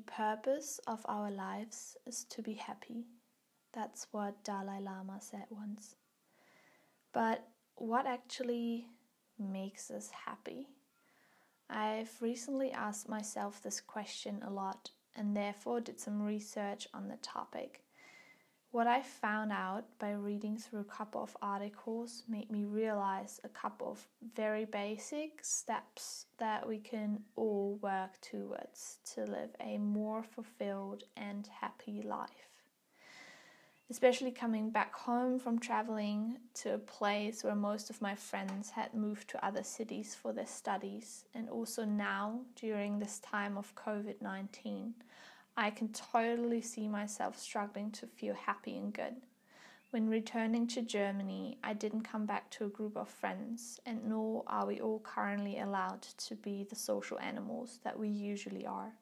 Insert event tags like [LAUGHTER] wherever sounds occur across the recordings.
purpose of our lives is to be happy. That's what Dalai Lama said once. But what actually makes us happy? I've recently asked myself this question a lot and therefore did some research on the topic. What I found out by reading through a couple of articles made me realize a couple of very basic steps that we can all work towards to live a more fulfilled and happy life. Especially coming back home from traveling to a place where most of my friends had moved to other cities for their studies, and also now during this time of COVID 19, I can totally see myself struggling to feel happy and good. When returning to Germany, I didn't come back to a group of friends, and nor are we all currently allowed to be the social animals that we usually are.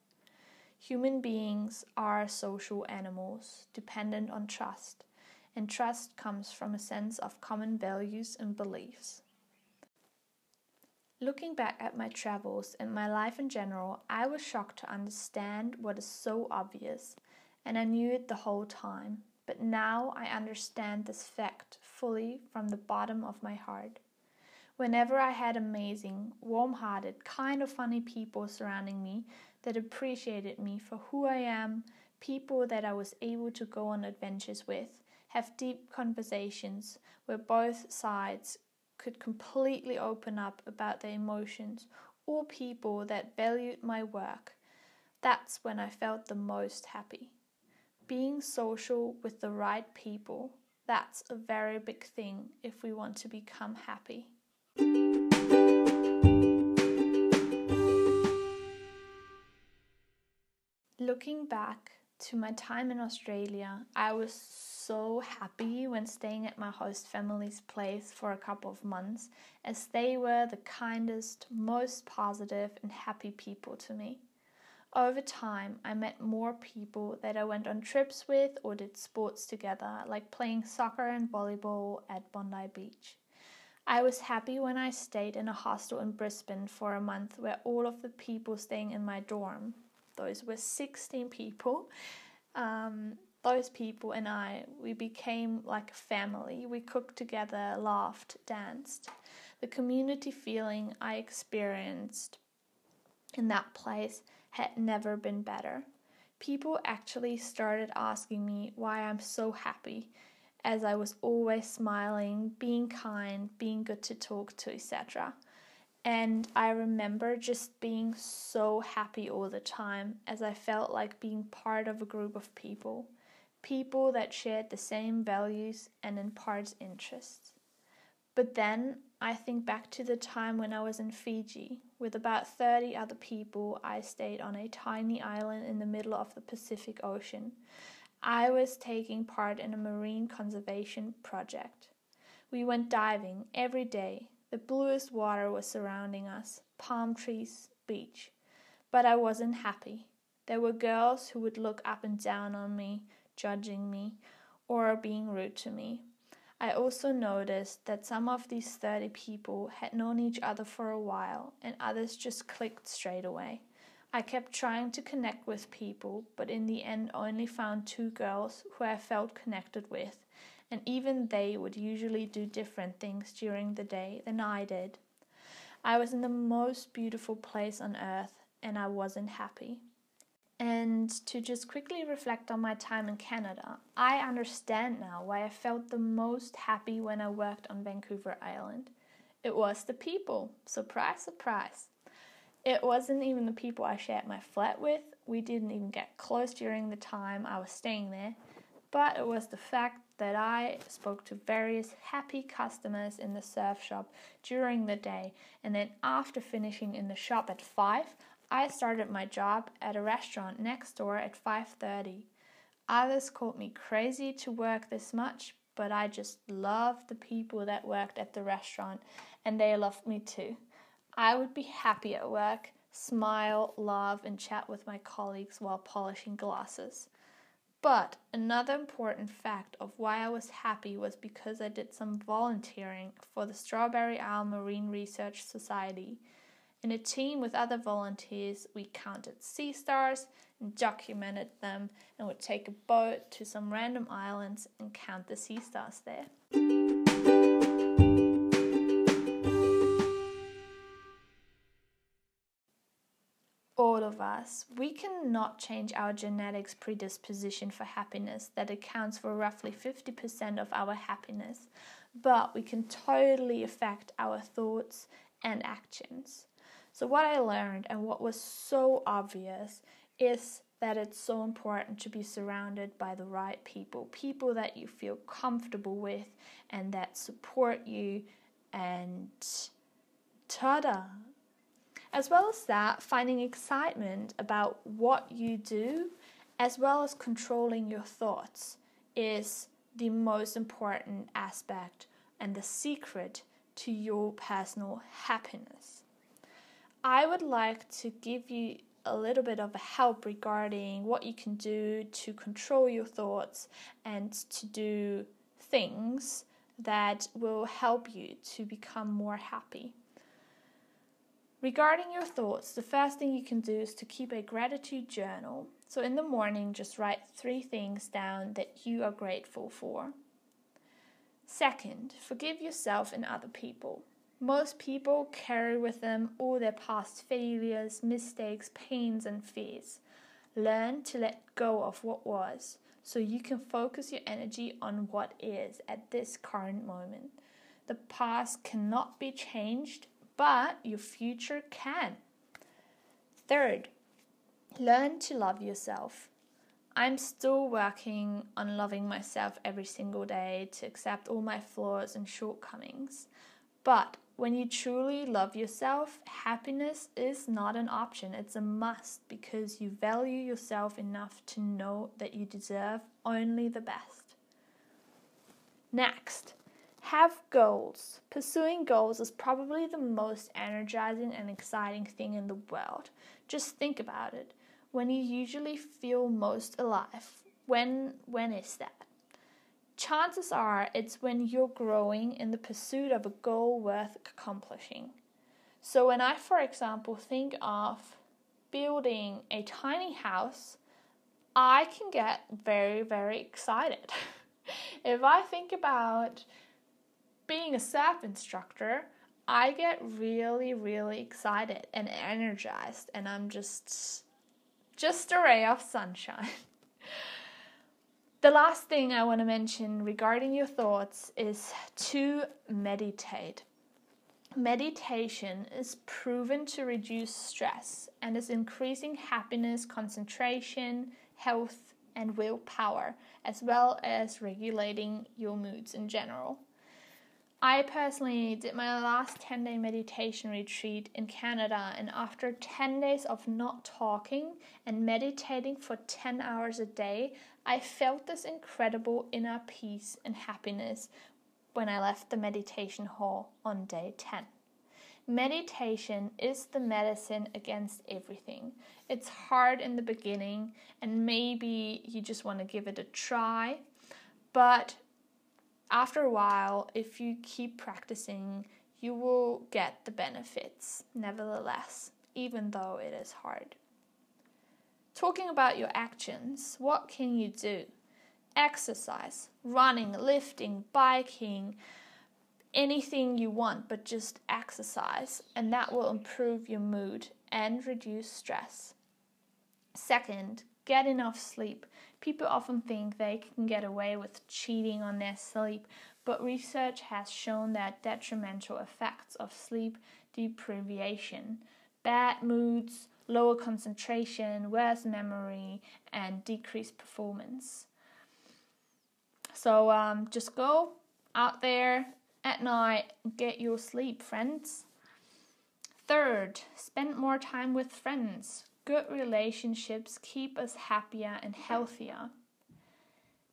Human beings are social animals dependent on trust, and trust comes from a sense of common values and beliefs. Looking back at my travels and my life in general, I was shocked to understand what is so obvious, and I knew it the whole time. But now I understand this fact fully from the bottom of my heart. Whenever I had amazing, warm hearted, kind of funny people surrounding me that appreciated me for who I am, people that I was able to go on adventures with, have deep conversations where both sides could completely open up about their emotions, or people that valued my work. That's when I felt the most happy. Being social with the right people, that's a very big thing if we want to become happy. Looking back to my time in Australia, I was so happy when staying at my host family's place for a couple of months, as they were the kindest, most positive, and happy people to me. Over time, I met more people that I went on trips with or did sports together, like playing soccer and volleyball at Bondi Beach. I was happy when I stayed in a hostel in Brisbane for a month where all of the people staying in my dorm those were 16 people. Um, those people and I, we became like a family. We cooked together, laughed, danced. The community feeling I experienced in that place had never been better. People actually started asking me why I'm so happy, as I was always smiling, being kind, being good to talk to, etc. And I remember just being so happy all the time as I felt like being part of a group of people, people that shared the same values and in parts interests. But then I think back to the time when I was in Fiji with about 30 other people. I stayed on a tiny island in the middle of the Pacific Ocean. I was taking part in a marine conservation project. We went diving every day, the bluest water was surrounding us palm trees, beach. But I wasn't happy. There were girls who would look up and down on me, judging me, or being rude to me. I also noticed that some of these 30 people had known each other for a while, and others just clicked straight away. I kept trying to connect with people, but in the end only found two girls who I felt connected with, and even they would usually do different things during the day than I did. I was in the most beautiful place on earth and I wasn't happy. And to just quickly reflect on my time in Canada, I understand now why I felt the most happy when I worked on Vancouver Island. It was the people. Surprise, surprise. It wasn't even the people I shared my flat with. We didn't even get close during the time I was staying there. But it was the fact that I spoke to various happy customers in the surf shop during the day, and then after finishing in the shop at 5, I started my job at a restaurant next door at 5:30. Others called me crazy to work this much, but I just loved the people that worked at the restaurant and they loved me too. I would be happy at work, smile, laugh, and chat with my colleagues while polishing glasses. But another important fact of why I was happy was because I did some volunteering for the Strawberry Isle Marine Research Society. In a team with other volunteers, we counted sea stars and documented them and would take a boat to some random islands and count the sea stars there. All of us, we cannot change our genetics predisposition for happiness that accounts for roughly 50% of our happiness, but we can totally affect our thoughts and actions. So, what I learned and what was so obvious is that it's so important to be surrounded by the right people, people that you feel comfortable with and that support you and ta-da, as well as that, finding excitement about what you do, as well as controlling your thoughts, is the most important aspect and the secret to your personal happiness. I would like to give you a little bit of help regarding what you can do to control your thoughts and to do things that will help you to become more happy. Regarding your thoughts, the first thing you can do is to keep a gratitude journal. So in the morning, just write three things down that you are grateful for. Second, forgive yourself and other people. Most people carry with them all their past failures, mistakes, pains, and fears. Learn to let go of what was so you can focus your energy on what is at this current moment. The past cannot be changed, but your future can. Third, learn to love yourself. I'm still working on loving myself every single day to accept all my flaws and shortcomings. But when you truly love yourself, happiness is not an option, it's a must because you value yourself enough to know that you deserve only the best. Next, have goals. Pursuing goals is probably the most energizing and exciting thing in the world. Just think about it. When you usually feel most alive, when when is that? Chances are it's when you're growing in the pursuit of a goal worth accomplishing. So when I for example think of building a tiny house, I can get very very excited. [LAUGHS] if I think about being a surf instructor, I get really, really excited and energized, and I'm just just a ray of sunshine. [LAUGHS] the last thing I want to mention regarding your thoughts is to meditate. Meditation is proven to reduce stress and is increasing happiness, concentration, health, and willpower, as well as regulating your moods in general. I personally did my last 10 day meditation retreat in Canada, and after 10 days of not talking and meditating for 10 hours a day, I felt this incredible inner peace and happiness when I left the meditation hall on day 10. Meditation is the medicine against everything. It's hard in the beginning, and maybe you just want to give it a try, but after a while, if you keep practicing, you will get the benefits, nevertheless, even though it is hard. Talking about your actions, what can you do? Exercise, running, lifting, biking, anything you want, but just exercise, and that will improve your mood and reduce stress. Second, get enough sleep. People often think they can get away with cheating on their sleep, but research has shown that detrimental effects of sleep deprivation, bad moods, lower concentration, worse memory, and decreased performance. So um, just go out there at night, and get your sleep, friends. Third, spend more time with friends. Good relationships keep us happier and healthier.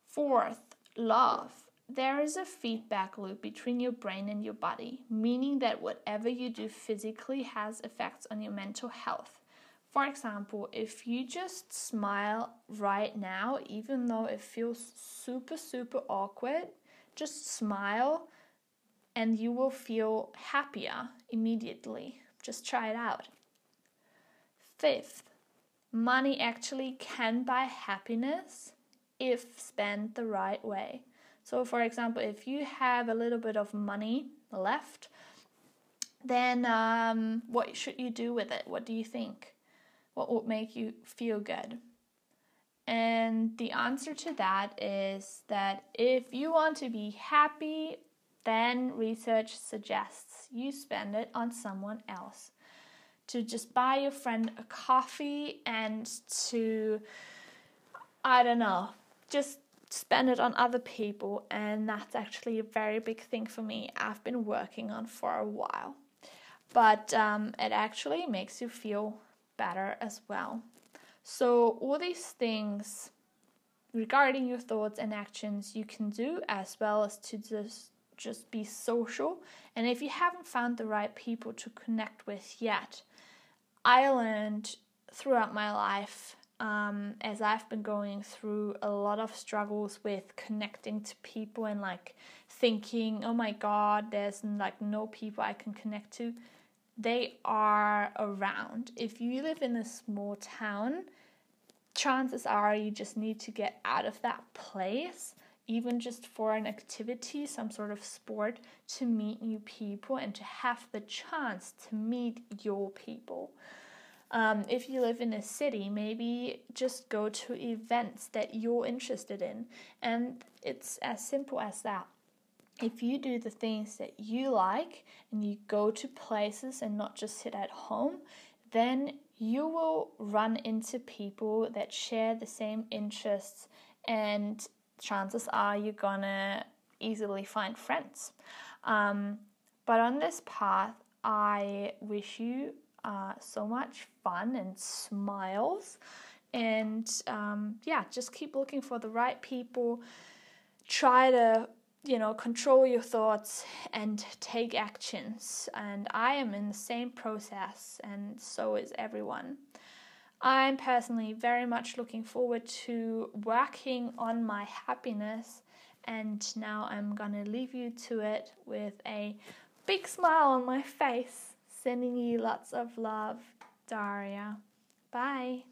Fourth, love. There is a feedback loop between your brain and your body, meaning that whatever you do physically has effects on your mental health. For example, if you just smile right now, even though it feels super, super awkward, just smile and you will feel happier immediately. Just try it out. Fifth, money actually can buy happiness if spent the right way. So, for example, if you have a little bit of money left, then um, what should you do with it? What do you think? What would make you feel good? And the answer to that is that if you want to be happy, then research suggests you spend it on someone else. To just buy your friend a coffee and to, I don't know, just spend it on other people. And that's actually a very big thing for me. I've been working on for a while. But um, it actually makes you feel better as well. So, all these things regarding your thoughts and actions you can do as well as to just just be social and if you haven't found the right people to connect with yet i learned throughout my life um, as i've been going through a lot of struggles with connecting to people and like thinking oh my god there's like no people i can connect to they are around. If you live in a small town, chances are you just need to get out of that place, even just for an activity, some sort of sport, to meet new people and to have the chance to meet your people. Um, if you live in a city, maybe just go to events that you're interested in. And it's as simple as that if you do the things that you like and you go to places and not just sit at home, then you will run into people that share the same interests, and chances are you're gonna easily find friends. Um, but on this path, I wish you uh, so much fun and smiles. And um, yeah, just keep looking for the right people. Try to you know, control your thoughts and take actions. And I am in the same process, and so is everyone. I'm personally very much looking forward to working on my happiness, and now I'm gonna leave you to it with a big smile on my face, sending you lots of love, Daria. Bye.